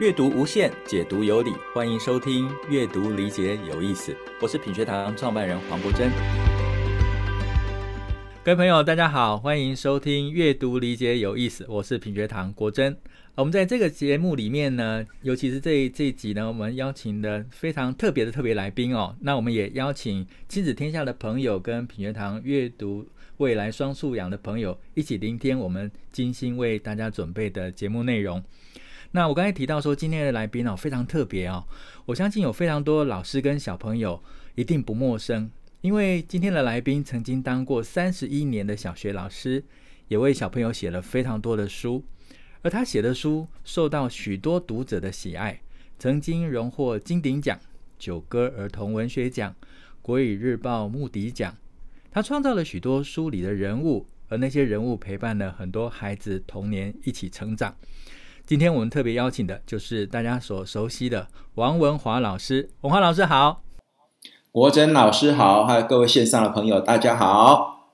阅读无限，解读有理，欢迎收听《阅读理解有意思》。我是品学堂创办人黄国珍。各位朋友，大家好，欢迎收听《阅读理解有意思》。我是品学堂国珍。我们在这个节目里面呢，尤其是这一这一集呢，我们邀请的非常特别的特别来宾哦。那我们也邀请亲子天下的朋友跟品学堂阅读未来双素养的朋友一起聆听我们精心为大家准备的节目内容。那我刚才提到说，今天的来宾哦非常特别哦，我相信有非常多老师跟小朋友一定不陌生，因为今天的来宾曾经当过三十一年的小学老师，也为小朋友写了非常多的书，而他写的书受到许多读者的喜爱，曾经荣获金鼎奖、九歌儿童文学奖、国语日报牧笛奖。他创造了许多书里的人物，而那些人物陪伴了很多孩子童年一起成长。今天我们特别邀请的就是大家所熟悉的王文华老师。文华老师好，国珍老师好，还有各位线上的朋友，大家好。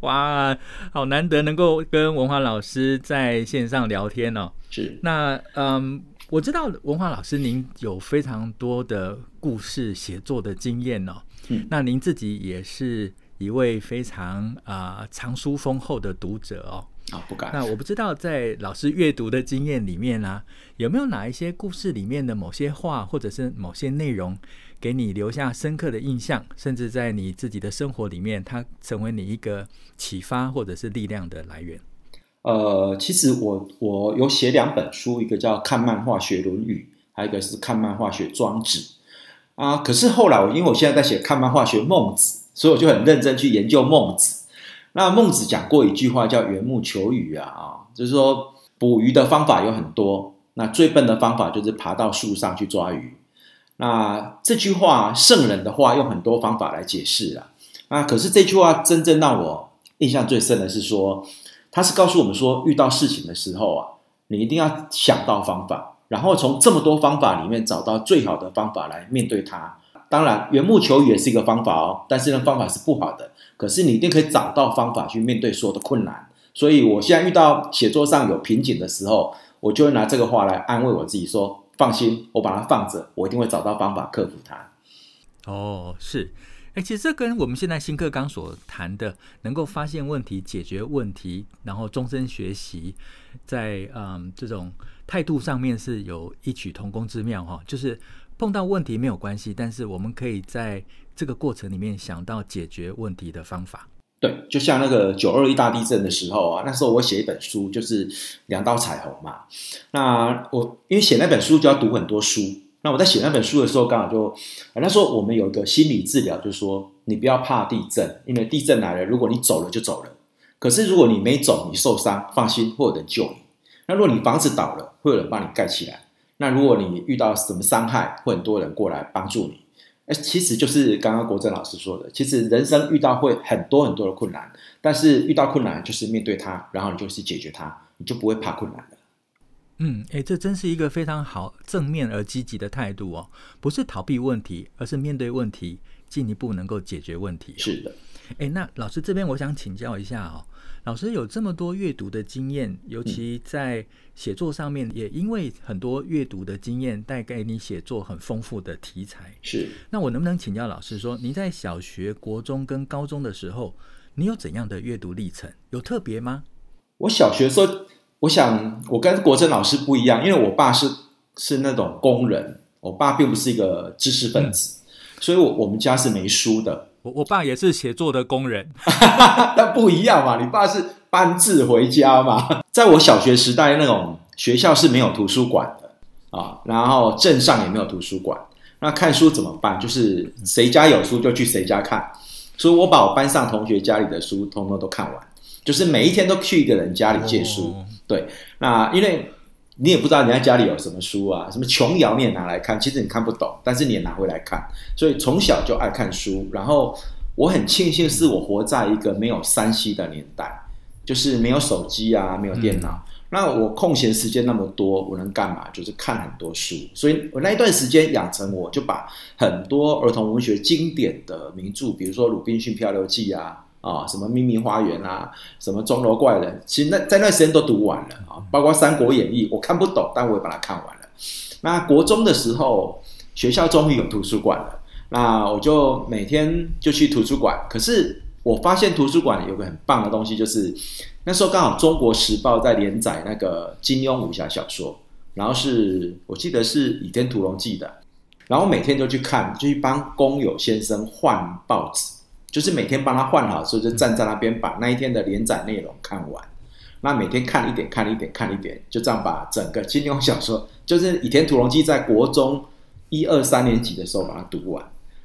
哇，好难得能够跟文华老师在线上聊天哦。是，那嗯，我知道文华老师您有非常多的故事写作的经验哦。嗯，那您自己也是一位非常啊、呃、藏书丰厚的读者哦。啊、哦，不敢。那我不知道在老师阅读的经验里面呢、啊，有没有哪一些故事里面的某些话，或者是某些内容，给你留下深刻的印象，甚至在你自己的生活里面，它成为你一个启发或者是力量的来源？呃，其实我我有写两本书，一个叫《看漫画学论语》，还有一个是《看漫画学庄子》啊。可是后来我因为我现在在写《看漫画学孟子》，所以我就很认真去研究孟子。那孟子讲过一句话叫“缘木求鱼”啊，啊，就是说捕鱼的方法有很多，那最笨的方法就是爬到树上去抓鱼。那这句话圣人的话用很多方法来解释啊，啊，可是这句话真正让我印象最深的是说，他是告诉我们说，遇到事情的时候啊，你一定要想到方法，然后从这么多方法里面找到最好的方法来面对它。当然，缘木求鱼也是一个方法哦，但是呢方法是不好的。可是你一定可以找到方法去面对所有的困难。所以我现在遇到写作上有瓶颈的时候，我就会拿这个话来安慰我自己说：“放心，我把它放着，我一定会找到方法克服它。”哦，是，哎，其实这跟我们现在新课纲所谈的，能够发现问题、解决问题，然后终身学习，在嗯这种态度上面是有异曲同工之妙哈，就是。碰到问题没有关系，但是我们可以在这个过程里面想到解决问题的方法。对，就像那个九二一大地震的时候啊，那时候我写一本书，就是两道彩虹嘛。那我因为写那本书就要读很多书，那我在写那本书的时候，刚好就那时候我们有一个心理治疗，就是说你不要怕地震，因为地震来了，如果你走了就走了。可是如果你没走，你受伤，放心，会有人救你。那如果你房子倒了，会有人帮你盖起来。那如果你遇到什么伤害，会很多人过来帮助你。哎，其实就是刚刚国正老师说的，其实人生遇到会很多很多的困难，但是遇到困难就是面对它，然后你就是解决它，你就不会怕困难了。嗯，哎，这真是一个非常好、正面而积极的态度哦，不是逃避问题，而是面对问题，进一步能够解决问题。是的。哎，那老师这边我想请教一下哦。老师有这么多阅读的经验，尤其在写作上面，也因为很多阅读的经验带给你写作很丰富的题材。是，那我能不能请教老师说，您在小学、国中跟高中的时候，你有怎样的阅读历程？有特别吗？我小学的时候，我想我跟国珍老师不一样，因为我爸是是那种工人，我爸并不是一个知识分子，嗯、所以我我们家是没书的。我我爸也是写作的工人，那不一样嘛。你爸是搬字回家嘛。在我小学时代，那种学校是没有图书馆的啊，然后镇上也没有图书馆。那看书怎么办？就是谁家有书就去谁家看。所以我把我班上同学家里的书通通都看完，就是每一天都去一个人家里借书。哦、对，那因为。你也不知道人家家里有什么书啊，什么琼瑶你也拿来看，其实你看不懂，但是你也拿回来看，所以从小就爱看书。然后我很庆幸是我活在一个没有三 C 的年代，就是没有手机啊，没有电脑。嗯、那我空闲时间那么多，我能干嘛？就是看很多书。所以我那一段时间养成，我就把很多儿童文学经典的名著，比如说《鲁滨逊漂流记》啊。啊，什么秘密花园啊，什么钟楼怪人，其实那在那时间都读完了啊，包括《三国演义》，我看不懂，但我也把它看完了。那国中的时候，学校终于有图书馆了，那我就每天就去图书馆。可是我发现图书馆有个很棒的东西，就是那时候刚好《中国时报》在连载那个金庸武侠小说，然后是我记得是《倚天屠龙记》的，然后每天就去看，就去帮工友先生换报纸，就是每天帮他换好之后，就站在那边把那一天的连载内容看完。那每天看一点，看一点，看一点，就这样把整个金庸小说，就是《倚天屠龙记》在国中一二三年级的时候把它读完。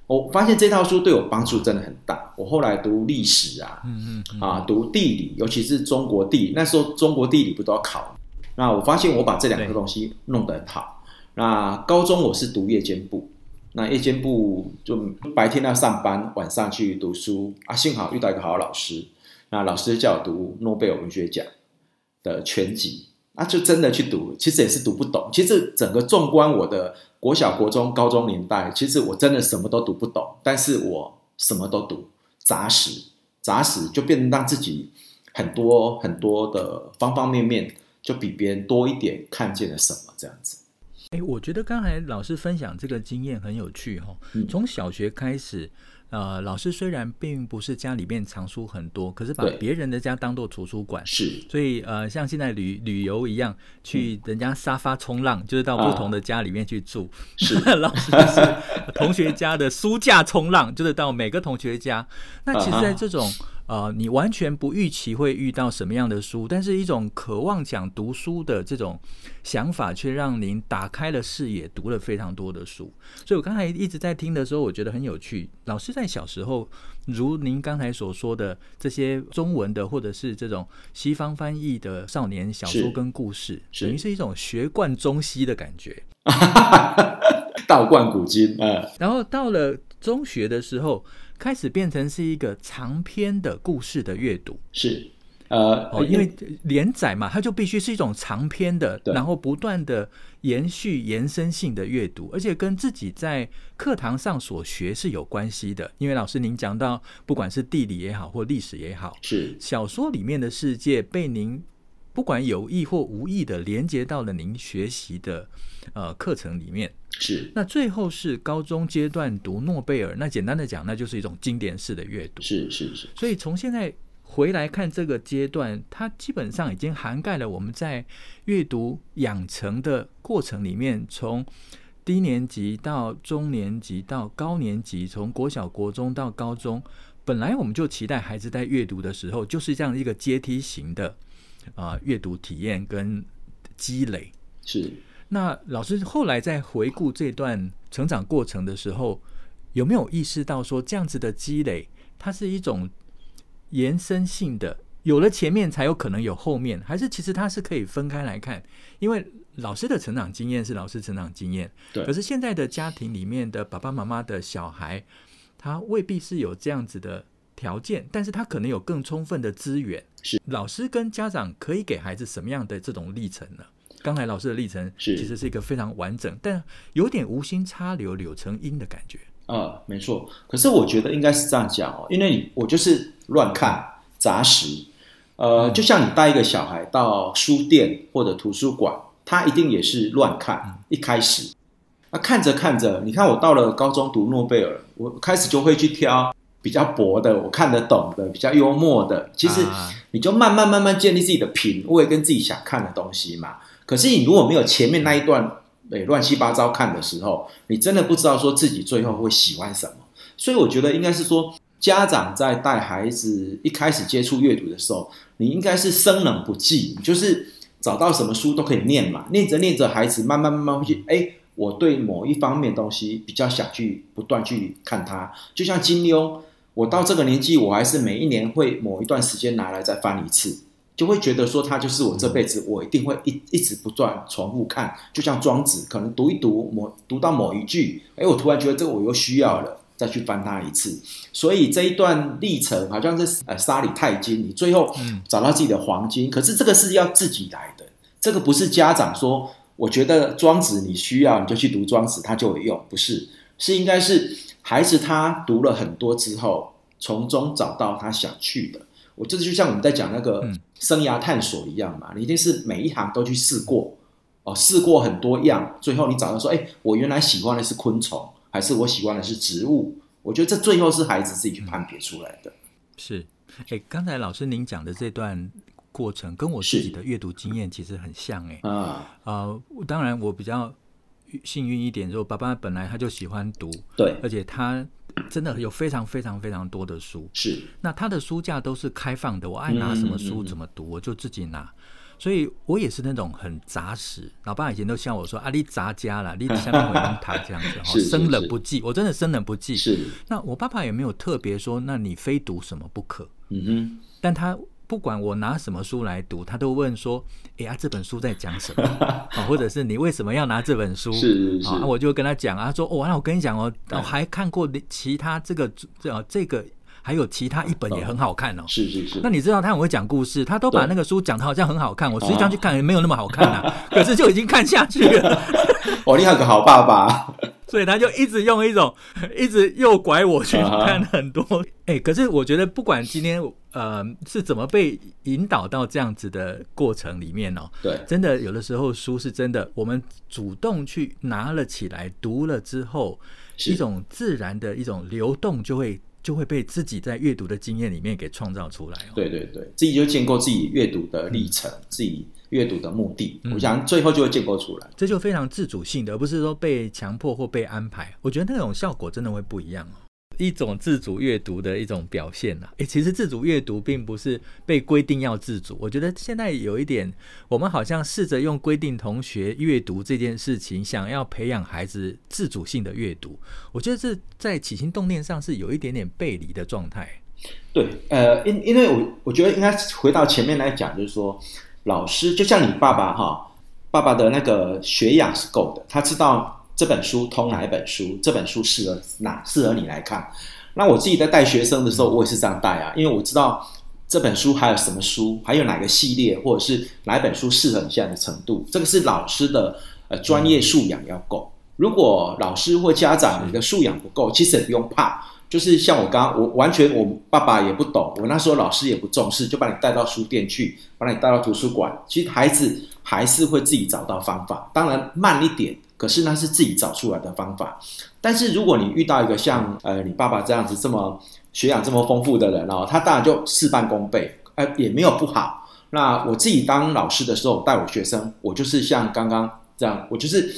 我发现这套书对我帮助真的很大。我后来读历史啊，嗯嗯啊，读地理，尤其是中国地理，那时候中国地理不都要考？那我发现我把这两个东西弄得很好。那高中我是读夜间部，那夜间部就白天要上班，晚上去读书啊。幸好遇到一个好老师，那老师叫我读诺贝尔文学奖的全集，那就真的去读，其实也是读不懂。其实整个纵观我的国小、国中、高中年代，其实我真的什么都读不懂，但是我什么都读，杂食，杂食就变成让自己很多很多的方方面面，就比别人多一点，看见了什么这样子。哎，我觉得刚才老师分享这个经验很有趣哈、哦，从小学开始。呃，老师虽然并不是家里面藏书很多，可是把别人的家当做图书馆，是，所以呃，像现在旅旅游一样，去人家沙发冲浪，嗯、就是到不同的家里面去住。是，老师就是同学家的书架冲浪，就是到每个同学家。那其实，在这种。呃，你完全不预期会遇到什么样的书，但是一种渴望想读书的这种想法，却让您打开了视野，读了非常多的书。所以我刚才一直在听的时候，我觉得很有趣。老师在小时候，如您刚才所说的这些中文的，或者是这种西方翻译的少年小说跟故事，等于是一种学贯中西的感觉，道贯古今。嗯，然后到了中学的时候。开始变成是一个长篇的故事的阅读，是，呃，哦，因为连载嘛，它就必须是一种长篇的，然后不断的延续、延伸性的阅读，而且跟自己在课堂上所学是有关系的。因为老师您讲到，不管是地理也好，或历史也好，是小说里面的世界被您不管有意或无意的连接到了您学习的呃课程里面。是，那最后是高中阶段读诺贝尔，那简单的讲，那就是一种经典式的阅读。是是是。所以从现在回来看这个阶段，它基本上已经涵盖了我们在阅读养成的过程里面，从低年级到中年级到高年级，从国小、国中到高中，本来我们就期待孩子在阅读的时候，就是这样一个阶梯型的啊、呃、阅读体验跟积累。是。那老师后来在回顾这段成长过程的时候，有没有意识到说这样子的积累，它是一种延伸性的，有了前面才有可能有后面，还是其实它是可以分开来看？因为老师的成长经验是老师成长经验，对。可是现在的家庭里面的爸爸妈妈的小孩，他未必是有这样子的条件，但是他可能有更充分的资源。是老师跟家长可以给孩子什么样的这种历程呢？刚才老师的历程其实是一个非常完整，但有点无心插柳柳成荫的感觉。呃，没错。可是我觉得应该是这样讲哦，因为我就是乱看杂食。呃，就像你带一个小孩到书店或者图书馆，他一定也是乱看。一开始，那看着看着，你看我到了高中读诺贝尔，我开始就会去挑比较薄的，我看得懂的，比较幽默的。其实你就慢慢慢慢建立自己的品味跟自己想看的东西嘛。可是你如果没有前面那一段诶乱七八糟看的时候，你真的不知道说自己最后会喜欢什么。所以我觉得应该是说，家长在带孩子一开始接触阅读的时候，你应该是生冷不忌，就是找到什么书都可以念嘛，念着念着，孩子慢慢慢慢会去，哎，我对某一方面东西比较想去不断去看它。就像金庸，我到这个年纪，我还是每一年会某一段时间拿来再翻一次。就会觉得说他就是我这辈子我一定会一一直不断重复看，就像庄子，可能读一读某读到某一句，哎，我突然觉得这个我又需要了，再去翻它一次。所以这一段历程好像是呃沙里太金，你最后找到自己的黄金。可是这个是要自己来的，这个不是家长说，我觉得庄子你需要你就去读庄子，他就有用，不是，是应该是孩子他读了很多之后，从中找到他想去的。我这就像我们在讲那个生涯探索一样嘛，你一定是每一行都去试过，哦，试过很多样，最后你找到说，哎，我原来喜欢的是昆虫，还是我喜欢的是植物？我觉得这最后是孩子自己去判别出来的。是，哎，刚才老师您讲的这段过程，跟我自己的阅读经验其实很像，哎，啊，呃，当然我比较幸运一点，就爸爸本来他就喜欢读，对，而且他。真的有非常非常非常多的书，是。那他的书架都是开放的，我爱拿什么书怎么读，我就自己拿。所以我也是那种很杂食。老爸以前都笑我说：“啊，你杂家了，你下面会用它这样子哈，生冷不忌。”我真的生冷不忌。是。那我爸爸也没有特别说，那你非读什么不可。嗯哼。但他。不管我拿什么书来读，他都问说：“哎呀，这本书在讲什么？啊，或者是你为什么要拿这本书？”是是是。啊，我就跟他讲啊，他说：“哦，那我跟你讲哦，我还看过其他这个这这个，还有其他一本也很好看哦。”是是是。那你知道他很会讲故事，他都把那个书讲的好像很好看，我实际上去看也没有那么好看啊，可是就已经看下去了。哦，你有个好爸爸。所以他就一直用一种，一直诱拐我去看很多。哎、uh -huh. 欸，可是我觉得不管今天呃是怎么被引导到这样子的过程里面哦，对，真的有的时候书是真的，我们主动去拿了起来读了之后，一种自然的一种流动就会就会被自己在阅读的经验里面给创造出来哦。对对对，自己就建构自己阅读的历程，嗯、自己。阅读的目的，我想最后就会建构出来，这就非常自主性的，而不是说被强迫或被安排。我觉得那种效果真的会不一样哦，一种自主阅读的一种表现呐。诶，其实自主阅读并不是被规定要自主，我觉得现在有一点，我们好像试着用规定同学阅读这件事情，想要培养孩子自主性的阅读。我觉得这在起心动念上是有一点点背离的状态。对，呃，因因为我我觉得应该回到前面来讲，就是说。老师就像你爸爸哈，爸爸的那个学养是够的，他知道这本书通哪一本书，这本书适合哪适合你来看。那我自己在带学生的时候，我也是这样带啊，因为我知道这本书还有什么书，还有哪个系列，或者是哪一本书适合你现在的程度，这个是老师的呃专业素养要够。如果老师或家长你的素养不够，其实也不用怕。就是像我刚刚，我完全我爸爸也不懂，我那时候老师也不重视，就把你带到书店去，把你带到图书馆。其实孩子还是会自己找到方法，当然慢一点，可是那是自己找出来的方法。但是如果你遇到一个像呃你爸爸这样子这么学养这么丰富的人哦，他当然就事半功倍，呃也没有不好。那我自己当老师的时候带我学生，我就是像刚刚这样，我就是。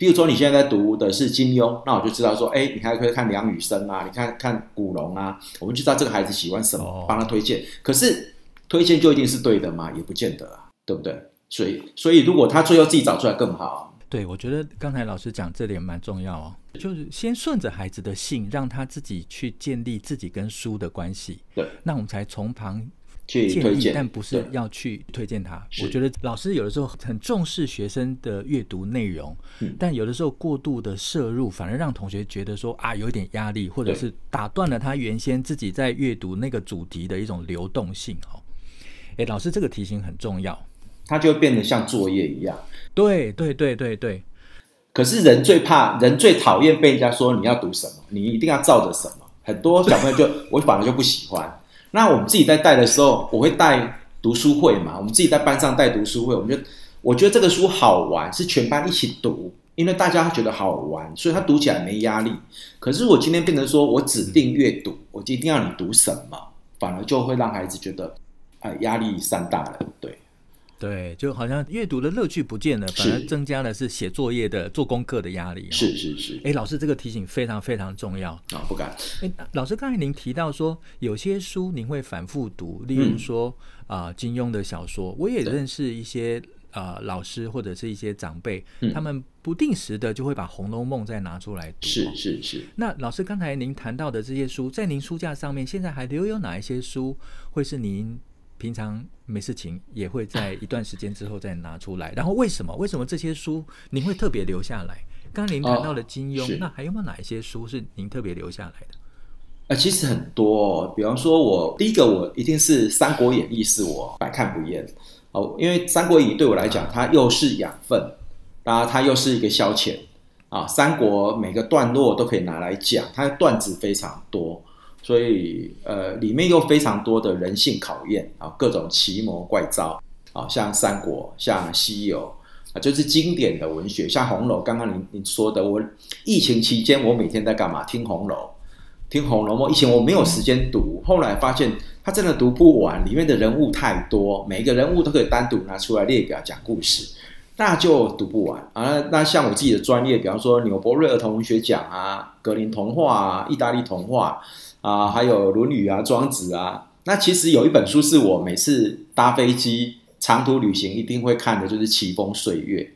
比如说你现在在读的是金庸，那我就知道说，哎，你还可以看梁羽生啊，你看看古龙啊，我们就知道这个孩子喜欢什么，帮他推荐。可是推荐就一定是对的吗？也不见得啊，对不对？所以，所以如果他最后自己找出来更好。对，我觉得刚才老师讲这点蛮重要哦，就是先顺着孩子的性，让他自己去建立自己跟书的关系。对，那我们才从旁。建议，但不是要去推荐他。我觉得老师有的时候很重视学生的阅读内容，但有的时候过度的摄入，反而让同学觉得说啊，有一点压力，或者是打断了他原先自己在阅读那个主题的一种流动性。哦，哎，老师这个提醒很重要，他就会变得像作业一样。对对对对对。可是人最怕，人最讨厌被人家说你要读什么，你一定要照着什么。很多小朋友就 我反而就不喜欢。那我们自己在带的时候，我会带读书会嘛。我们自己在班上带读书会，我们就我觉得这个书好玩，是全班一起读，因为大家觉得好玩，所以他读起来没压力。可是我今天变成说我指定阅读，我就一定要你读什么，反而就会让孩子觉得啊压力山大了，对。对，就好像阅读的乐趣不见了，反而增加的是写作业的、做功课的压力。是是是。哎，老师这个提醒非常非常重要啊、哦！不敢。哎，老师刚才您提到说，有些书您会反复读，例如说啊、嗯呃，金庸的小说，我也认识一些啊、呃、老师或者是一些长辈、嗯，他们不定时的就会把《红楼梦》再拿出来读。是是是。那老师刚才您谈到的这些书，在您书架上面，现在还留有哪一些书会是您？平常没事情也会在一段时间之后再拿出来，然后为什么？为什么这些书您会特别留下来？刚刚您谈到了金庸，哦，那还有没有哪一些书是您特别留下来的？呃，其实很多，比方说我第一个我一定是《三国演义》，是我百看不厌哦，因为《三国演义》对我来讲，它又是养分，然后它又是一个消遣啊，三国每个段落都可以拿来讲，它的段子非常多。所以，呃，里面有非常多的人性考验啊，各种奇谋怪招啊，像三国、像西游、啊，就是经典的文学，像《红楼》。刚刚您您说的，我疫情期间我每天在干嘛？听《红楼》，听《红楼梦》。以前我没有时间读，后来发现它真的读不完，里面的人物太多，每一个人物都可以单独拿出来列表讲故事，那就读不完啊。那像我自己的专业，比方说纽伯瑞儿童文学奖啊、格林童话啊、意大利童话啊，还有《论语》啊、《庄子》啊。那其实有一本书是我每次搭飞机长途旅行一定会看的，就是《奇峰岁月》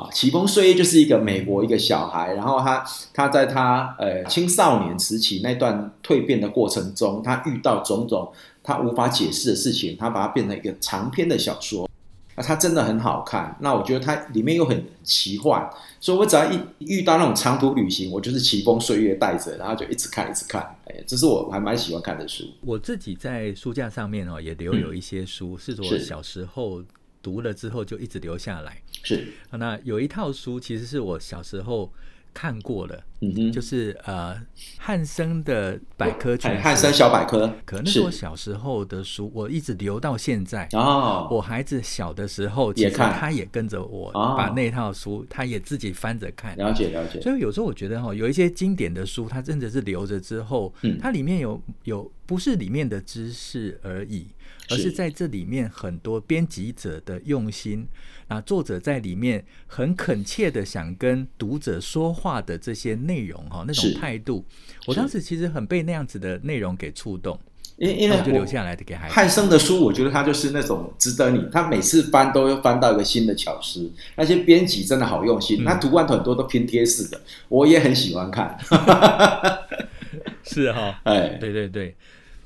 啊，《奇峰岁月》就是一个美国一个小孩，然后他他在他呃青少年时期那段蜕变的过程中，他遇到种种他无法解释的事情，他把它变成一个长篇的小说。那它真的很好看，那我觉得它里面又很奇幻，所以我只要一遇到那种长途旅行，我就是奇峰岁月带着，然后就一直看，一直看。哎，这是我还蛮喜欢看的书。我自己在书架上面哦，也留有一些书，嗯、是我小时候读了之后就一直留下来。是，那有一套书其实是我小时候。看过了，嗯哼，就是呃汉生的百科全书，汉生小百科，可能是我小时候的书，我一直留到现在。哦，我孩子小的时候，其实他也跟着我把那套书，他也自己翻着看。了解了解。所以有时候我觉得哈，有一些经典的书，它真的是留着之后，嗯，它里面有有不是里面的知识而已。而是在这里面很多编辑者的用心那，作者在里面很恳切的想跟读者说话的这些内容哈，那种态度，我当时其实很被那样子的内容给触动，因因为就留下来的给孩子。汉生的书，我觉得他就是那种值得你，他每次翻都会翻到一个新的巧思，那些编辑真的好用心，他图案很多都拼贴式的，我也很喜欢看。是哈，哎，对对对。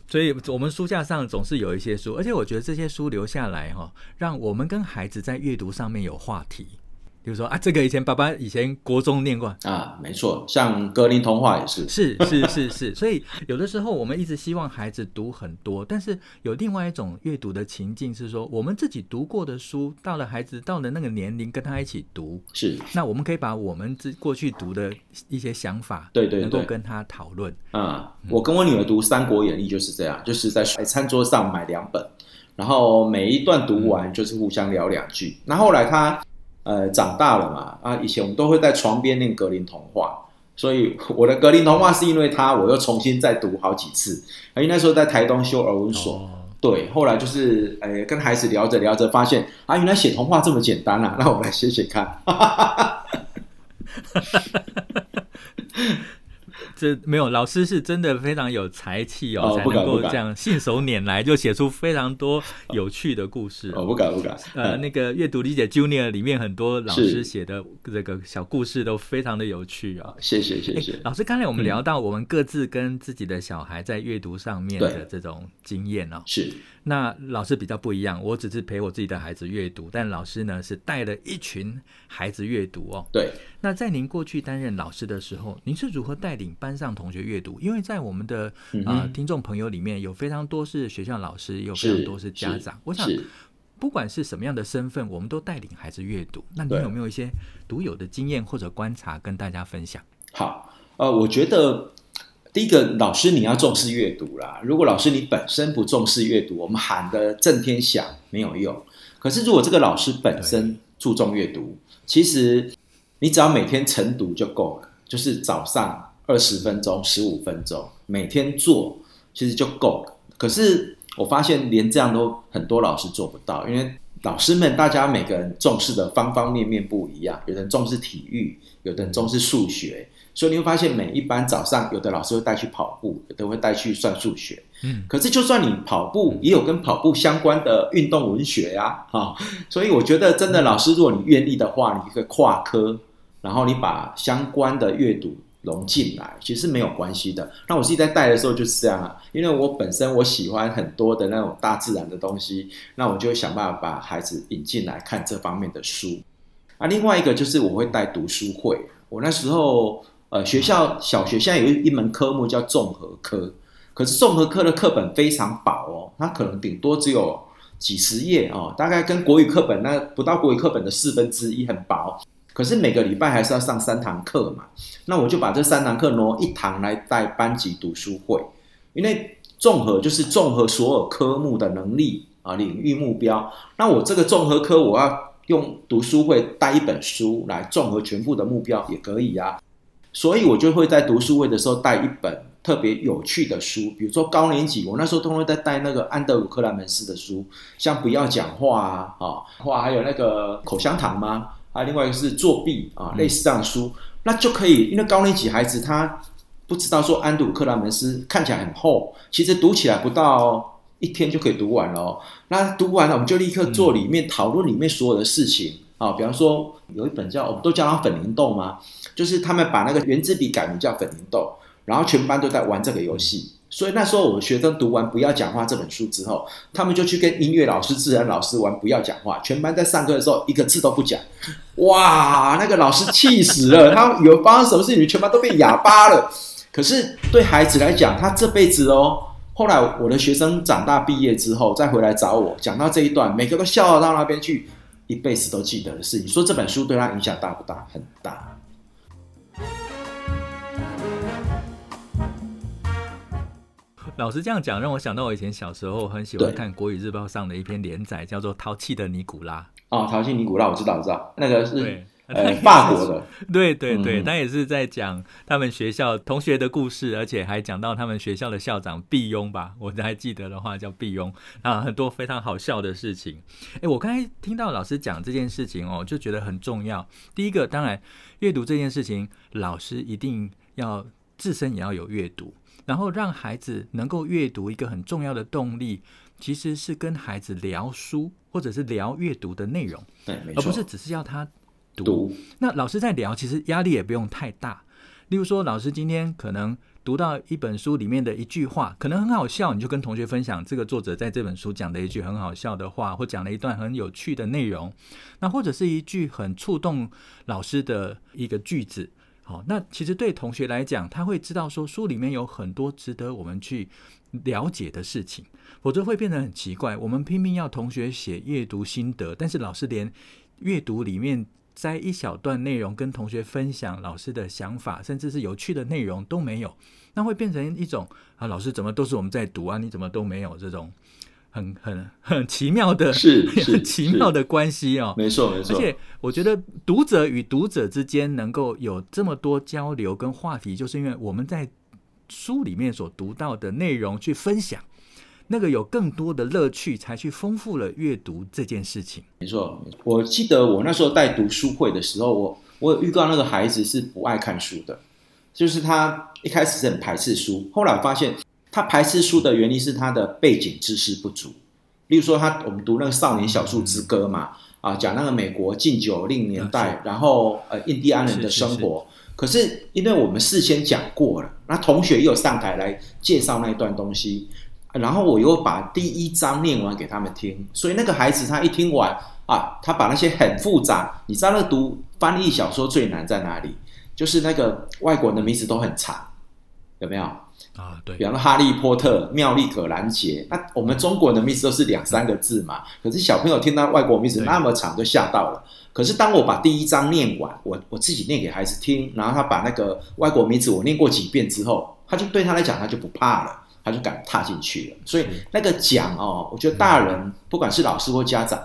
所以，我们书架上总是有一些书，而且我觉得这些书留下来哈，让我们跟孩子在阅读上面有话题。比如说啊，这个以前爸爸以前国中念过。啊，没错，像格林童话也是，是是是是，所以有的时候我们一直希望孩子读很多，但是有另外一种阅读的情境是说，我们自己读过的书，到了孩子到了那个年龄，跟他一起读，是，那我们可以把我们自过去读的一些想法，对对，能够跟他讨论。啊，我跟我女儿读《三国演义》就是这样，就是在餐桌上买两本，然后每一段读完就是互相聊两句，那、嗯、后来他。呃，长大了嘛，啊，以前我们都会在床边念格林童话，所以我的格林童话是因为他，我又重新再读好几次。因为那时候在台东修儿文所，哦、对，后来就是，呃，跟孩子聊着聊着，发现啊，原来写童话这么简单啊，那我们来写写看。这没有，老师是真的非常有才气哦，哦，才能够这样信手拈来就写出非常多有趣的故事。哦，不敢不敢。呃，那个阅读理解 Junior 里面很多老师写的这个小故事都非常的有趣啊、哦。谢谢谢谢。老师，刚才我们聊到我们各自跟自己的小孩在阅读上面的这种经验哦。是。那老师比较不一样，我只是陪我自己的孩子阅读，但老师呢是带了一群孩子阅读哦。对。那在您过去担任老师的时候，您是如何带领班上同学阅读？因为在我们的啊、呃、听众朋友里面有非常多是学校老师，有非常多是家长。我想，不管是什么样的身份，我们都带领孩子阅读。那你有没有一些独有的经验或者观察跟大家分享？好，呃，我觉得。第一个，老师你要重视阅读啦。如果老师你本身不重视阅读，我们喊得震天响没有用。可是如果这个老师本身注重阅读，其实你只要每天晨读就够了，就是早上二十分钟、十五分钟，每天做其实就够了。可是我发现连这样都很多老师做不到，因为老师们大家每个人重视的方方面面不一样，有人重视体育，有的人重视数学。所以你会发现，每一班早上有的老师会带去跑步，有的会带去算数学。嗯，可是就算你跑步，也有跟跑步相关的运动文学呀，哈。所以我觉得，真的老师，如果你愿意的话，你可以跨科，然后你把相关的阅读融进来，其实没有关系的。那我自己在带的时候就是这样啊，因为我本身我喜欢很多的那种大自然的东西，那我就会想办法把孩子引进来看这方面的书。啊，另外一个就是我会带读书会，我那时候。呃，学校小学现在有一一门科目叫综合科，可是综合科的课本非常薄哦，它可能顶多只有几十页哦，大概跟国语课本那不到国语课本的四分之一，很薄。可是每个礼拜还是要上三堂课嘛，那我就把这三堂课挪一堂来带班级读书会，因为综合就是综合所有科目的能力啊，领域目标。那我这个综合科我要用读书会带一本书来综合全部的目标也可以啊。所以我就会在读书会的时候带一本特别有趣的书，比如说高年级，我那时候都会在带那个安德鲁克莱门斯的书，像不要讲话啊，啊，话还有那个口香糖吗？啊另外一个是作弊啊，类似这样的书，那就可以，因为高年级孩子他不知道说安德鲁克莱门斯看起来很厚，其实读起来不到一天就可以读完了哦。那读完了，我们就立刻做里面讨论里面所有的事情啊，比方说有一本叫我们都叫它粉灵豆嘛，就是他们把那个原子笔改名叫粉红豆，然后全班都在玩这个游戏。所以那时候我学生读完《不要讲话》这本书之后，他们就去跟音乐老师、自然老师玩《不要讲话》，全班在上课的时候一个字都不讲。哇，那个老师气死了，他以为发生什么事情，全班都变哑巴了。可是对孩子来讲，他这辈子哦，后来我的学生长大毕业之后再回来找我，讲到这一段，每个都笑到那边去，一辈子都记得的事情。说这本书对他影响大不大？很大。老师这样讲，让我想到我以前小时候很喜欢看《国语日报》上的一篇连载，叫做《淘气的尼古拉》。哦，淘气尼古拉，我知道，我知道，那个是对呃法国的。对对对，他也是在讲他们学校同学的故事，而且还讲到他们学校的校长毕庸吧，我还记得的话叫毕庸啊，很多非常好笑的事情。哎，我刚才听到老师讲这件事情哦，就觉得很重要。第一个，当然阅读这件事情，老师一定要自身也要有阅读。然后让孩子能够阅读，一个很重要的动力，其实是跟孩子聊书，或者是聊阅读的内容，对，而不是只是要他读。读。那老师在聊，其实压力也不用太大。例如说，老师今天可能读到一本书里面的一句话，可能很好笑，你就跟同学分享这个作者在这本书讲的一句很好笑的话，或讲了一段很有趣的内容，那或者是一句很触动老师的一个句子。好，那其实对同学来讲，他会知道说书里面有很多值得我们去了解的事情，否则会变得很奇怪。我们拼命要同学写阅读心得，但是老师连阅读里面摘一小段内容跟同学分享老师的想法，甚至是有趣的内容都没有，那会变成一种啊，老师怎么都是我们在读啊，你怎么都没有这种。很很 很奇妙的，是，是很奇妙的关系哦，没错没错。而且我觉得读者与读者之间能够有这么多交流跟话题，就是因为我们在书里面所读到的内容去分享，那个有更多的乐趣，才去丰富了阅读这件事情。没错，我记得我那时候带读书会的时候，我我有遇到那个孩子是不爱看书的，就是他一开始是很排斥书，后来我发现。他排斥书的原因是他的背景知识不足，例如说他我们读那个《少年小树之歌》嘛，啊，讲那个美国禁酒令年代，然后呃印第安人的生活。可是因为我们事先讲过了，那同学又上台来介绍那一段东西，然后我又把第一章念完给他们听，所以那个孩子他一听完啊，他把那些很复杂，你知道那读翻译小说最难在哪里？就是那个外国人的名字都很长，有没有？啊，对，比方说《哈利波特》、妙丽可兰杰，那我们中国人的名字都是两三个字嘛。可是小朋友听到外国名字那么长，就吓到了。可是当我把第一章念完，我我自己念给孩子听，然后他把那个外国名字我念过几遍之后，他就对他来讲，他就不怕了，他就敢踏进去了。所以那个讲哦，我觉得大人不管是老师或家长，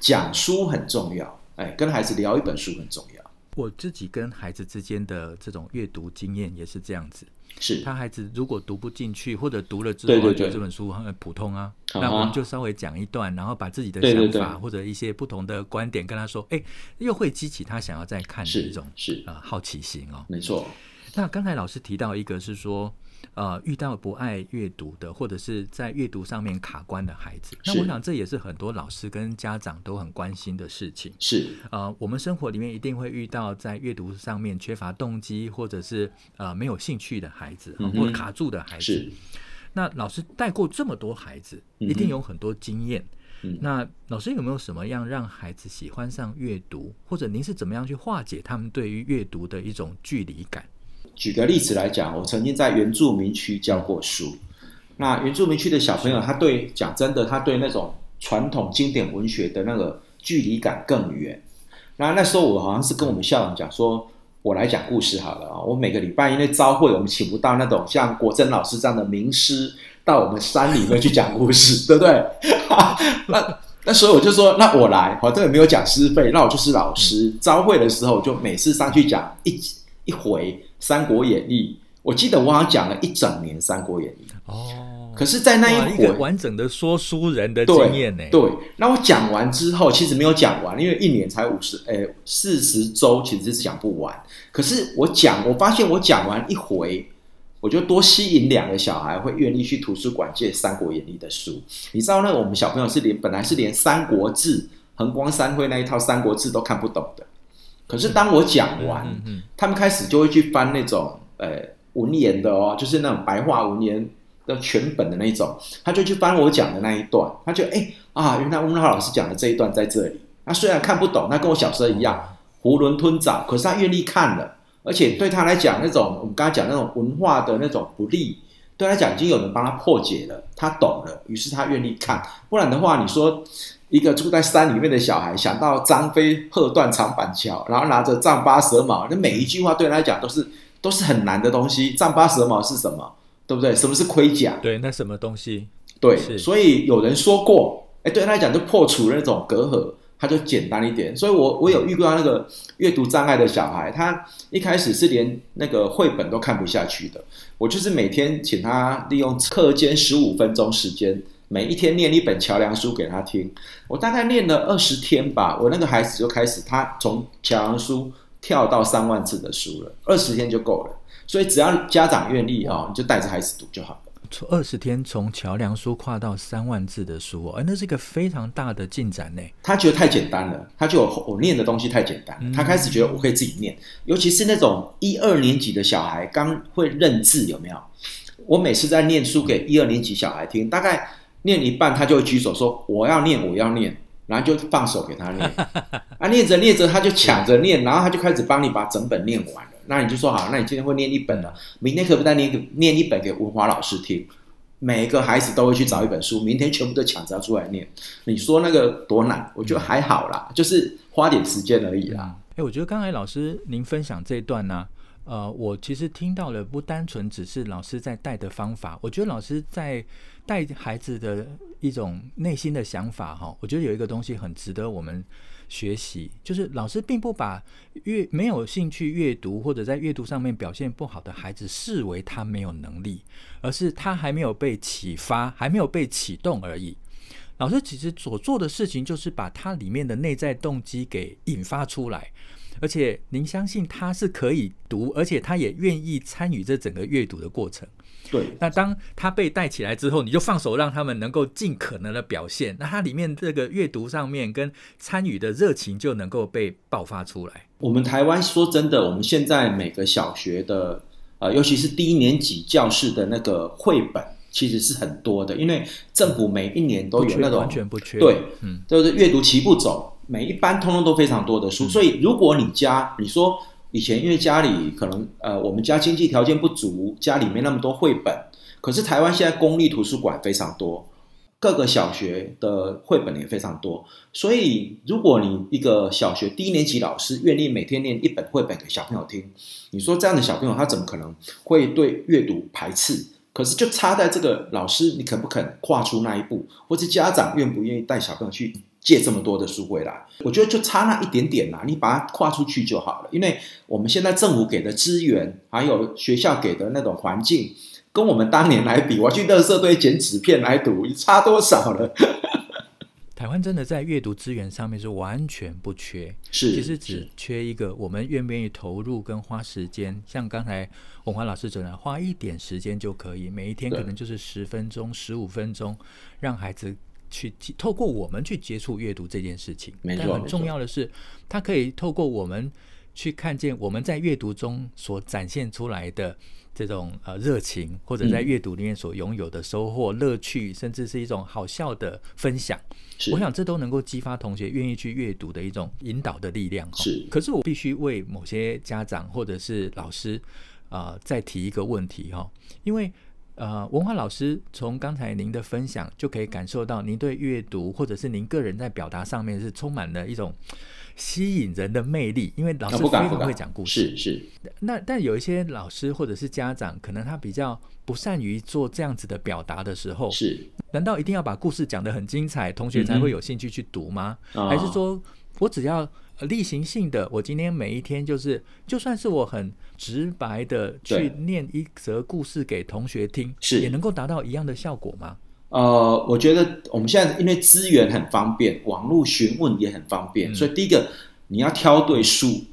讲书很重要，哎，跟孩子聊一本书很重要。我自己跟孩子之间的这种阅读经验也是这样子。是他孩子如果读不进去，或者读了之后觉得这本书很普通啊，对对对，那我们就稍微讲一段，然后把自己的想法或者一些不同的观点跟他说，哎，又会激起他想要再看的一种是啊、呃、好奇心哦。没错。那刚才老师提到一个是说。呃，遇到不爱阅读的，或者是在阅读上面卡关的孩子，那我想这也是很多老师跟家长都很关心的事情。是，呃，我们生活里面一定会遇到在阅读上面缺乏动机，或者是呃没有兴趣的孩子，或者卡住的孩子。是。那老师带过这么多孩子，一定有很多经验。嗯。那老师有没有什么样让孩子喜欢上阅读，或者您是怎么样去化解他们对于阅读的一种距离感？举个例子来讲，我曾经在原住民区教过书。那原住民区的小朋友，他对讲真的，他对那种传统经典文学的那个距离感更远。那那时候我好像是跟我们校长讲说，我来讲故事好了啊。我每个礼拜因为朝会，我们请不到那种像国珍老师这样的名师到我们山里面去讲故事，对不对？那那所以我就说，那我来，反正也没有讲师费，那我就是老师。朝会的时候，就每次上去讲一一回《三国演义》，我记得我好像讲了一整年《三国演义》。哦，可是，在那一回一完整的说书人的经验呢？对，那我讲完之后，其实没有讲完，因为一年才五十，诶，四十周，其实是讲不完。可是我讲，我发现我讲完一回。我就多吸引两个小孩会愿意去图书馆借《三国演义》的书。你知道，那我们小朋友是连本来是连《三国志》横光三辉那一套《三国志》都看不懂的。可是当我讲完，他们开始就会去翻那种呃文言的哦，就是那种白话文言的全本的那种，他就去翻我讲的那一段，他就哎啊，原来温浩老师讲的这一段在这里。他虽然看不懂，他跟我小时候一样囫囵吞枣，可是他愿意看了。而且对他来讲，那种我们刚才讲那种文化的那种不利，对他来讲已经有人帮他破解了，他懂了，于是他愿意看。不然的话，你说一个住在山里面的小孩想到张飞喝断长板桥，然后拿着丈八蛇矛，那每一句话对他来讲都是都是很难的东西。丈八蛇矛是什么？对不对？什么是盔甲？对，那什么东西？对，所以有人说过，哎，对他来讲就破除了那种隔阂。他就简单一点，所以我我有遇过那个阅读障碍的小孩，他一开始是连那个绘本都看不下去的。我就是每天请他利用课间十五分钟时间，每一天念一本桥梁书给他听。我大概念了二十天吧，我那个孩子就开始，他从桥梁书跳到三万字的书了，二十天就够了。所以只要家长愿意啊，你就带着孩子读就好了。从二十天从桥梁书跨到三万字的书，哦，哎，那是一个非常大的进展呢。他觉得太简单了，他就我念的东西太简单，嗯，他开始觉得我可以自己念。尤其是那种一二年级的小孩刚会认字，有没有？我每次在念书给一二年级小孩听，大概念一半，他就会举手说我要念，我要念，然后就放手给他念。啊，念着念着他就抢着念，然后他就开始帮你把整本念完了。那你就说好，那你今天会念一本了，明天可不可以再念念一本给文华老师听？每个孩子都会去找一本书，明天全部都抢着要出来念。你说那个多难？我觉得还好啦，就是花点时间而已啦。哎、欸，我觉得刚才老师您分享这一段呢、啊，呃，我其实听到了不单纯只是老师在带的方法，我觉得老师在带孩子的一种内心的想法哈，我觉得有一个东西很值得我们。学习就是老师并不把阅没有兴趣阅读或者在阅读上面表现不好的孩子视为他没有能力，而是他还没有被启发，还没有被启动而已。老师其实所做的事情就是把他里面的内在动机给引发出来，而且您相信他是可以读，而且他也愿意参与这整个阅读的过程。对，那当他被带起来之后，你就放手让他们能够尽可能的表现，那它里面这个阅读上面跟参与的热情就能够被爆发出来。我们台湾说真的，我们现在每个小学的呃，尤其是低年级教室的那个绘本，其实是很多的，因为政府每一年都有那种完全不缺，对，嗯，就是阅读齐步走，每一班通通都非常多的书，嗯，所以如果你家你说。以前因为家里可能呃，我们家经济条件不足，家里没那么多绘本。可是台湾现在公立图书馆非常多，各个小学的绘本也非常多。所以如果你一个小学低年级老师愿意每天念一本绘本给小朋友听，你说这样的小朋友他怎么可能会对阅读排斥？可是就差在这个老师，你肯不肯跨出那一步，或是家长愿不愿意带小朋友去？借这么多的书回来，我觉得就差那一点点啦，你把它跨出去就好了。因为我们现在政府给的资源，还有学校给的那种环境，跟我们当年来比，我去垃圾堆捡纸片来读，差多少了？台湾真的在阅读资源上面是完全不缺，是其实只缺一个我们愿不愿意投入跟花时间。像刚才文华老师讲的，花一点时间就可以，每一天可能就是十分钟、十五分钟，让孩子。去透过我们去接触阅读这件事情，但很重要的是，它可以透过我们去看见我们在阅读中所展现出来的这种呃热情，或者在阅读里面所拥有的收获、乐趣，甚至是一种好笑的分享。我想这都能够激发同学愿意去阅读的一种引导的力量。是，可是我必须为某些家长或者是老师啊、呃、再提一个问题哈，因为。呃，文化老师从刚才您的分享就可以感受到，您对阅读或者是您个人在表达上面是充满了一种吸引人的魅力，因为老师非常会讲故事。是是。那但有一些老师或者是家长，可能他比较不善于做这样子的表达的时候，是。难道一定要把故事讲得很精彩，同学才会有兴趣去读吗？嗯、还是说我只要例行性的，我今天每一天就是，就算是我很直白的去念一则故事给同学听，是也能够达到一样的效果吗？呃，我觉得我们现在因为资源很方便，网络询问也很方便，嗯、所以第一个你要挑对书，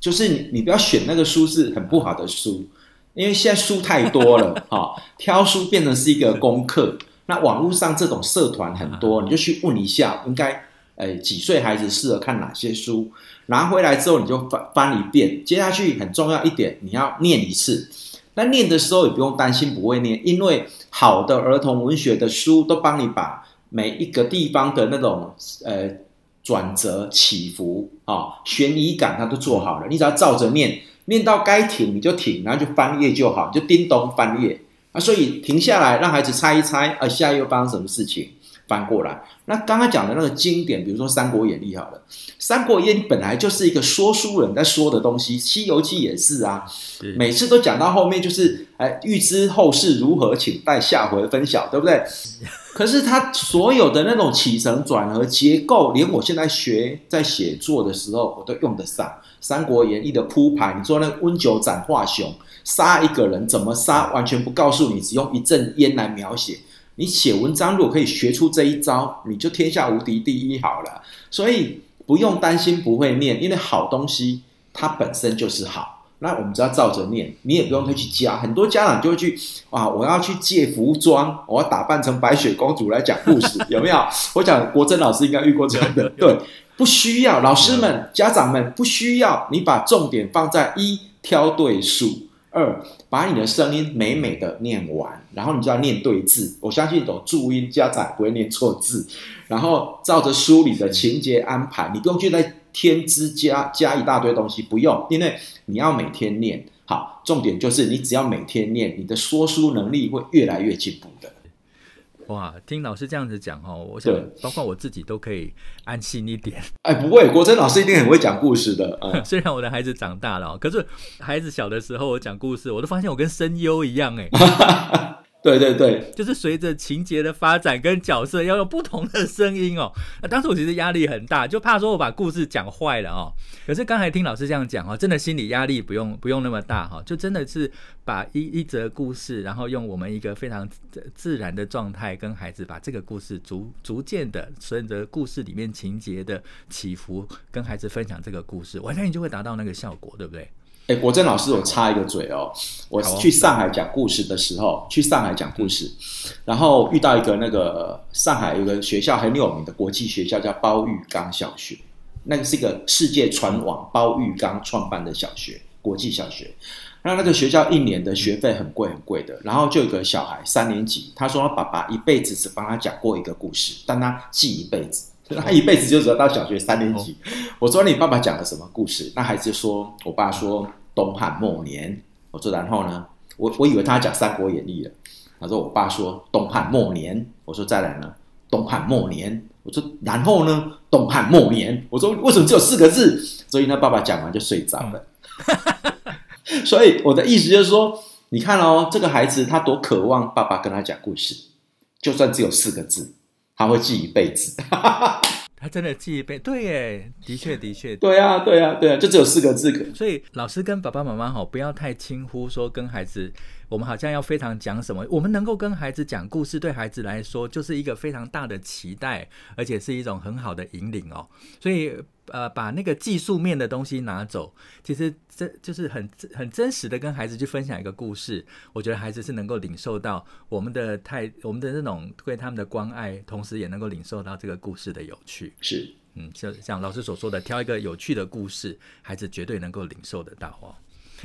就是你你不要选那个书是很不好的书，因为现在书太多了 哈、哦，挑书变成是一个功课。那网络上这种社团很多，你就去问一下，应该诶几岁孩子适合看哪些书，拿回来之后你就翻翻一遍，接下去很重要一点，你要念一次。那念的时候也不用担心不会念，因为好的儿童文学的书都帮你把每一个地方的那种呃转折起伏啊悬疑感，它都做好了。你只要照着念，念到该停你就停，然后就翻页就好，就叮咚翻页啊。所以停下来让孩子猜一猜，啊，下一页又发生什么事情？翻过来。那刚刚讲的那个经典，比如说《三国演义》好了，《三国演义》本来就是一个说书人在说的东西，《西游记》也是啊，每次都讲到后面就是，哎，欲知后事如何，请待下回分晓，对不对？可是他所有的那种起承转合结构，连我现在学在写作的时候，我都用得上《三国演义》的铺排。你说那温酒斩华雄，杀一个人怎么杀，完全不告诉你，只用一阵烟来描写。你写文章如果可以学出这一招，你就天下无敌第一好了。所以不用担心不会念，因为好东西它本身就是好。那我们只要照着念，你也不用再去加。很多家长就会去啊，我要去借服装，我要打扮成白雪公主来讲故事，有没有？我讲国珍老师应该遇过这样的，对，不需要。老师们、家长们不需要，你把重点放在一，挑对书。二，把你的声音美美的念完，然后你就要念对字。我相信有注音，家长不会念错字。然后照着书里的情节安排，你不用去再添枝加加一大堆东西，不用，因为你要每天念。好，重点就是你只要每天念，你的说书能力会越来越进步的。哇，听老师这样子讲哦，我想包括我自己都可以安心一点。哎，不会，国珍老师一定很会讲故事的。嗯、虽然我的孩子长大了，可是孩子小的时候我讲故事，我都发现我跟声优一样哎。对对对，就是随着情节的发展跟角色要用不同的声音哦。那当时我其实压力很大，就怕说我把故事讲坏了哦。可是刚才听老师这样讲哦，真的心理压力不用不用那么大哈，就真的是把一一则故事，然后用我们一个非常自然的状态跟孩子把这个故事逐逐渐的顺着故事里面情节的起伏跟孩子分享这个故事，我相信就会达到那个效果，对不对？哎，国珍老师，我插一个嘴哦。我去上海讲故事的时候，去上海讲故事，然后遇到一个那个上海有个学校很有名的国际学校，叫包玉刚小学。那个是一个世界传网，包玉刚创办的小学，国际小学。那那个学校一年的学费很贵很贵的。然后就有个小孩三年级，他说他爸爸一辈子只帮他讲过一个故事，但他记一辈子。他一辈子就只要到小学三年级。我说你爸爸讲了什么故事？那孩子说，我爸说东汉末年。我说然后呢？我我以为他讲《三国演义》了。他说我爸说东汉末年。我说再来呢？东汉末年。我说然后呢？东汉末年。我说为什么只有四个字？所以呢，爸爸讲完就睡着了。所以我的意思就是说，你看哦，这个孩子他多渴望爸爸跟他讲故事，就算只有四个字。他会记一辈子，他真的记一辈子，对耶，的确的确，对啊对啊对啊，就只有四个字。所以老师跟爸爸妈妈吼，不要太轻忽，说跟孩子。我们好像要非常讲什么？我们能够跟孩子讲故事，对孩子来说就是一个非常大的期待，而且是一种很好的引领哦。所以，呃，把那个技术面的东西拿走，其实这就是很很真实的跟孩子去分享一个故事。我觉得孩子是能够领受到我们的太我们的那种对他们的关爱，同时也能够领受到这个故事的有趣。是，嗯，就像老师所说的，挑一个有趣的故事，孩子绝对能够领受得到哦。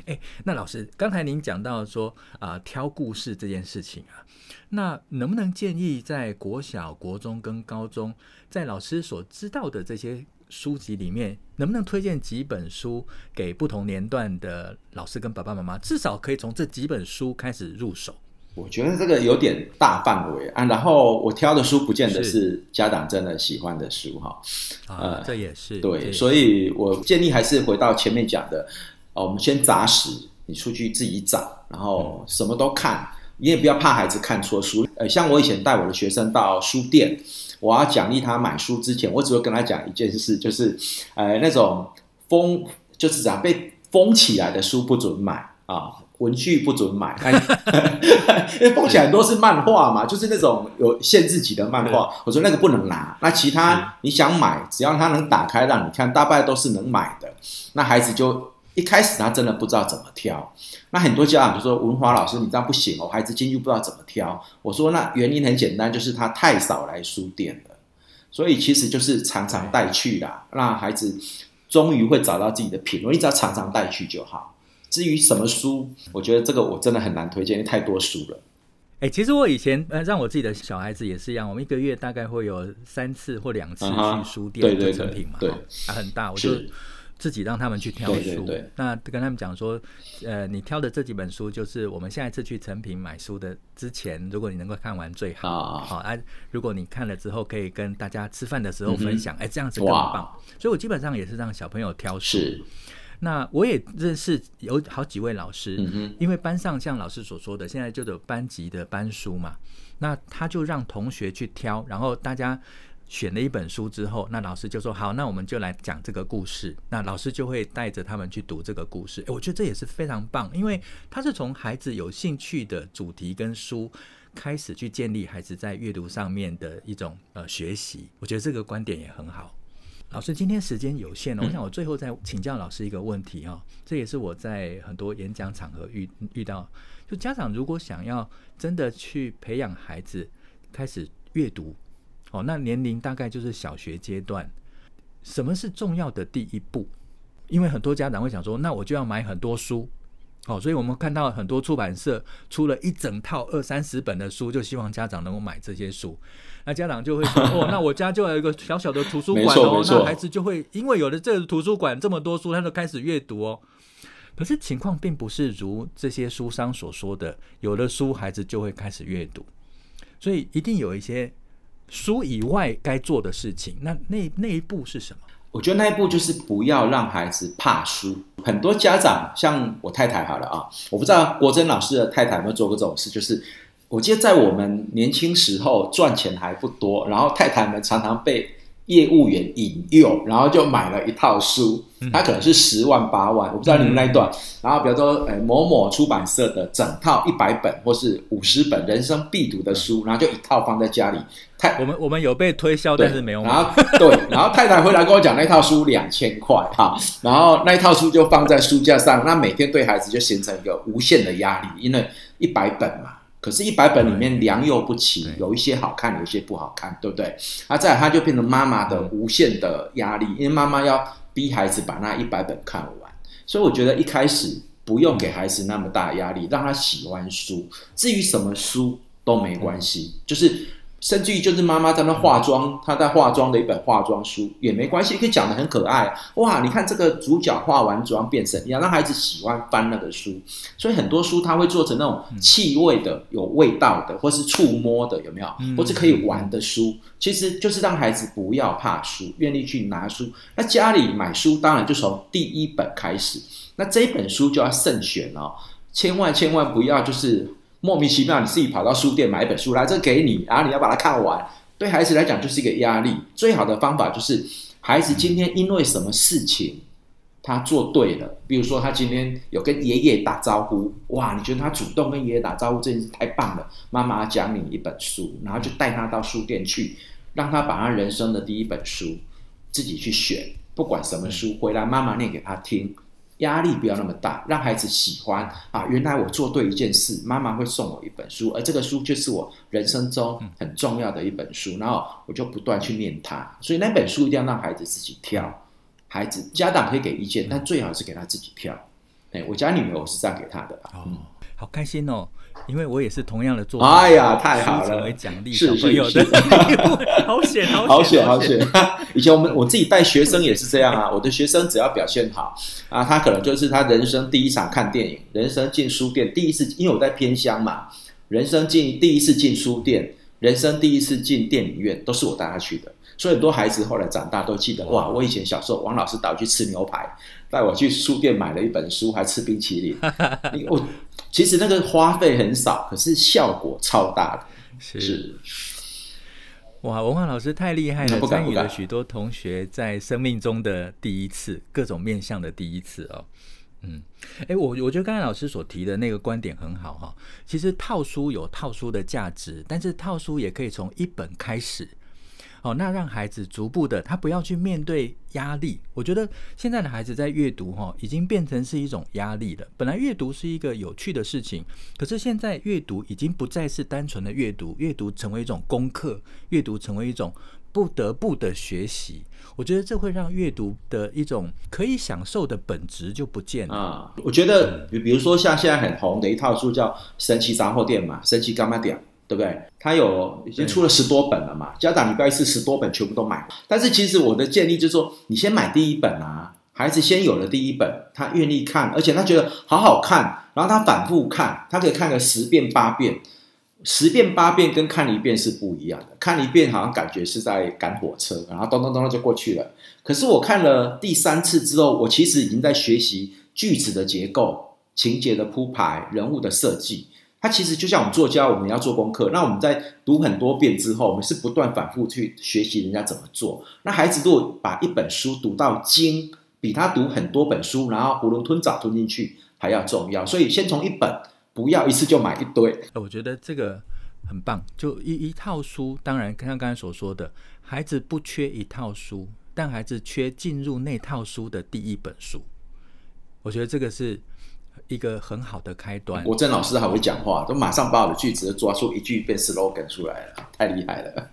哎，那老师，刚才您讲到说啊、呃，挑故事这件事情啊，那能不能建议在国小、国中跟高中，在老师所知道的这些书籍里面，能不能推荐几本书给不同年段的老师跟爸爸妈妈，至少可以从这几本书开始入手？我觉得这个有点大范围啊。然后我挑的书不见得是家长真的喜欢的书哈。呃，这也是对，所以我建议还是回到前面讲的，哦我们先扎实，你出去自己找，然后什么都看，你也不要怕孩子看错书。呃，像我以前带我的学生到书店，我要奖励他买书之前，我只会跟他讲一件事，就是呃那种封，就是讲被封起来的书不准买啊。文具不准买，因为封起来很多是漫画嘛，就是那种有限制级的漫画。我说那个不能拿，那其他你想买，只要他能打开让你看，大概都是能买的。那孩子就一开始他真的不知道怎么挑。那很多家长就说：“文华老师，你这样不行哦，孩子进去不知道怎么挑。”我说：“那原因很简单，就是他太少来书店了，所以其实就是常常带去啦，让孩子终于会找到自己的品味。你只要常常带去就好。”至于什么书，我觉得这个我真的很难推荐，因为太多书了。哎、欸，其实我以前呃，让我自己的小孩子也是一样，我们一个月大概会有三次或两次去书店的诚品嘛，对，啊，很大，我就自己让他们去挑书。对对对，那跟他们讲说，呃，你挑的这几本书，就是我们下一次去成品买书的之前，如果你能够看完最好。啊好啊，如果你看了之后，可以跟大家吃饭的时候分享，哎、嗯欸，这样子更棒。所以我基本上也是让小朋友挑书。那我也认识有好几位老师，嗯，因为班上像老师所说的，现在就有班级的班书嘛，那他就让同学去挑，然后大家选了一本书之后，那老师就说好，那我们就来讲这个故事，那老师就会带着他们去读这个故事。欸，我觉得这也是非常棒，因为他是从孩子有兴趣的主题跟书开始去建立孩子在阅读上面的一种呃学习，我觉得这个观点也很好。老师，今天时间有限了，我想我最后再请教老师一个问题哈，这也是我在很多演讲场合遇遇到，就家长如果想要真的去培养孩子开始阅读，哦，那年龄大概就是小学阶段，什么是重要的第一步？因为很多家长会想说，那我就要买很多书。哦，所以我们看到很多出版社出了一整套二三十本的书，就希望家长能够买这些书。那家长就会说：“哦，那我家就有一个小小的图书馆哦。”那孩子就会因为有了这个图书馆这么多书，他就开始阅读哦。可是情况并不是如这些书商所说的，有了书孩子就会开始阅读。所以一定有一些书以外该做的事情。那那那一步是什么？我觉得那一步就是不要让孩子怕输。很多家长，像我太太好了啊，我不知道国珍老师的太太有没有做过这种事。就是我记得在我们年轻时候赚钱还不多，然后太太们常常被业务员引诱，然后就买了一套书，他可能是十万八万，我不知道你们那一段。然后比如说，呃，某某出版社的整套一百本或是五十本人生必读的书，然后就一套放在家里。太，我们我们有被推销，但是没有买。然后对，然后太太回来跟我讲，那套书两千块哈，然后那一套书就放在书架上，那每天对孩子就形成一个无限的压力，因为一百本嘛。可是，一百本里面良莠不齐，有一些好看，有一些不好看，对不对？啊，再来，他就变成妈妈的无限的压力，因为妈妈要逼孩子把那一百本看完。所以，我觉得一开始不用给孩子那么大压力，让他喜欢书。至于什么书都没关系，就是。甚至于就是妈妈在那化妆，她在化妆的一本化妆书也没关系，可以讲的很可爱。哇，你看这个主角化完妆变成，要让孩子喜欢翻那个书。所以很多书他会做成那种气味的、有味道的，或是触摸的，有没有？或是可以玩的书，其实就是让孩子不要怕书，愿意去拿书。那家里买书当然就从第一本开始，那这一本书就要慎选哦，千万千万不要就是。莫名其妙，你自己跑到书店买一本书来，这给你，然后你要把它看完，对孩子来讲就是一个压力。最好的方法就是，孩子今天因为什么事情他做对了，比如说他今天有跟爷爷打招呼，哇，你觉得他主动跟爷爷打招呼这件事太棒了，妈妈讲你一本书，然后就带他到书店去，让他把他人生的第一本书自己去选，不管什么书，回来妈妈念给他听。压力不要那么大，让孩子喜欢啊！原来我做对一件事，妈妈会送我一本书，而这个书就是我人生中很重要的一本书，然后我就不断去念它。所以那本书一定要让孩子自己挑，孩子家长可以给意见，但最好是给他自己挑。哎，我家女儿我是这样给他的。嗯，好开心哦。因为我也是同样的做法，哎呀，太好了，成为奖励小朋友的 好险，好险，好险，好险！以前我们我自己带学生也是这样啊，我的学生只要表现好啊，他可能就是他人生第一场看电影，人生进书店第一次，因为我在偏乡嘛，人生进第一次进书店，人生第一次进电影院，都是我带他去的。所以很多孩子后来长大都记得，哇，我以前小时候王老师带我去吃牛排，带我去书店买了一本书，还吃冰淇淋。我其实那个花费很少，可是效果超大的。是，是哇，文化老师太厉害了，参与了许多同学在生命中的第一次，各种面向的第一次哦。嗯，哎，我我觉得刚才老师所提的那个观点很好哈。其实套书有套书的价值，但是套书也可以从一本开始。哦，那让孩子逐步的，他不要去面对压力。我觉得现在的孩子在阅读哈，已经变成是一种压力了。本来阅读是一个有趣的事情，可是现在阅读已经不再是单纯的阅读，阅读成为一种功课，阅读成为一种不得不的学习。我觉得这会让阅读的一种可以享受的本质就不见了啊。我觉得，比比如说像现在很红的一套书叫《神奇杂货店》嘛，《神奇柑仔店》。对不对？他有已经出了十多本了嘛？家长，你不要一次十多本全部都买。但是其实我的建议就是说，你先买第一本啊，孩子先有了第一本，他愿意看，而且他觉得好好看，然后他反复看，他可以看个十遍八遍，十遍八遍跟看一遍是不一样的。看一遍好像感觉是在赶火车，然后咚咚咚咚就过去了。可是我看了第三次之后，我其实已经在学习句子的结构、情节的铺排、人物的设计。它其实就像我们作家，我们要做功课。那我们在读很多遍之后，我们是不断反复去学习人家怎么做。那孩子如果把一本书读到精，比他读很多本书，然后囫囵吞枣吞进去还要重要。所以先从一本，不要一次就买一堆。我觉得这个很棒，就一一套书。当然，像刚才所说的，孩子不缺一套书，但孩子缺进入那套书的第一本书。我觉得这个是。一个很好的开端。国珍老师还会讲话，都马上把我的句子抓出一句变 slogan 出来了，太厉害了。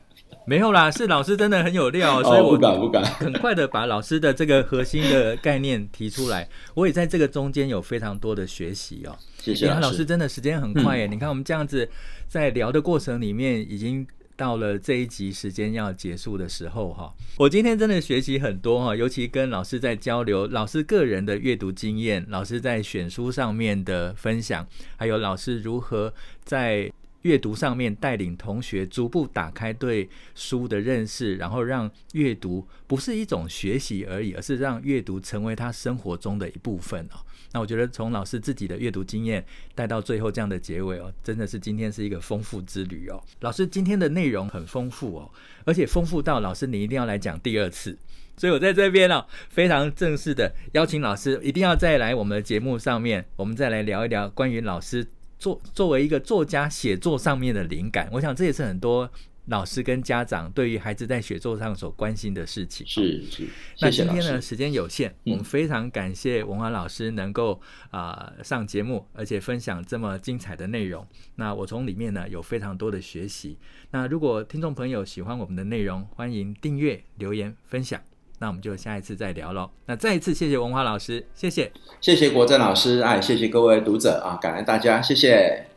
没有啦，是老师真的很有料，所以我不敢不敢很快的把老师的这个核心的概念提出来。我也在这个中间有非常多的学习哦。谢谢老师，老师真的时间很快耶。嗯、你看我们这样子在聊的过程里面已经。到了这一集时间要结束的时候哈，我今天真的学习很多哈，尤其跟老师在交流，老师个人的阅读经验，老师在选书上面的分享，还有老师如何在阅读上面带领同学逐步打开对书的认识，然后让阅读不是一种学习而已，而是让阅读成为他生活中的一部分哦。那我觉得从老师自己的阅读经验带到最后这样的结尾哦，真的是今天是一个丰富之旅哦。老师今天的内容很丰富哦，而且丰富到老师你一定要来讲第二次。所以我在这边哦，非常正式的邀请老师一定要再来我们的节目上面，我们再来聊一聊关于老师作作为一个作家写作上面的灵感。我想这也是很多。老师跟家长对于孩子在写作上所关心的事情是是。那今天呢，时间有限，我们非常感谢文华老师能够啊、呃、上节目，而且分享这么精彩的内容。那我从里面呢有非常多的学习。那如果听众朋友喜欢我们的内容，欢迎订阅、留言、分享。那我们就下一次再聊喽。那再一次谢谢文华老师，谢谢，谢谢国政老师，哎，谢谢各位读者啊，感恩大家，谢谢。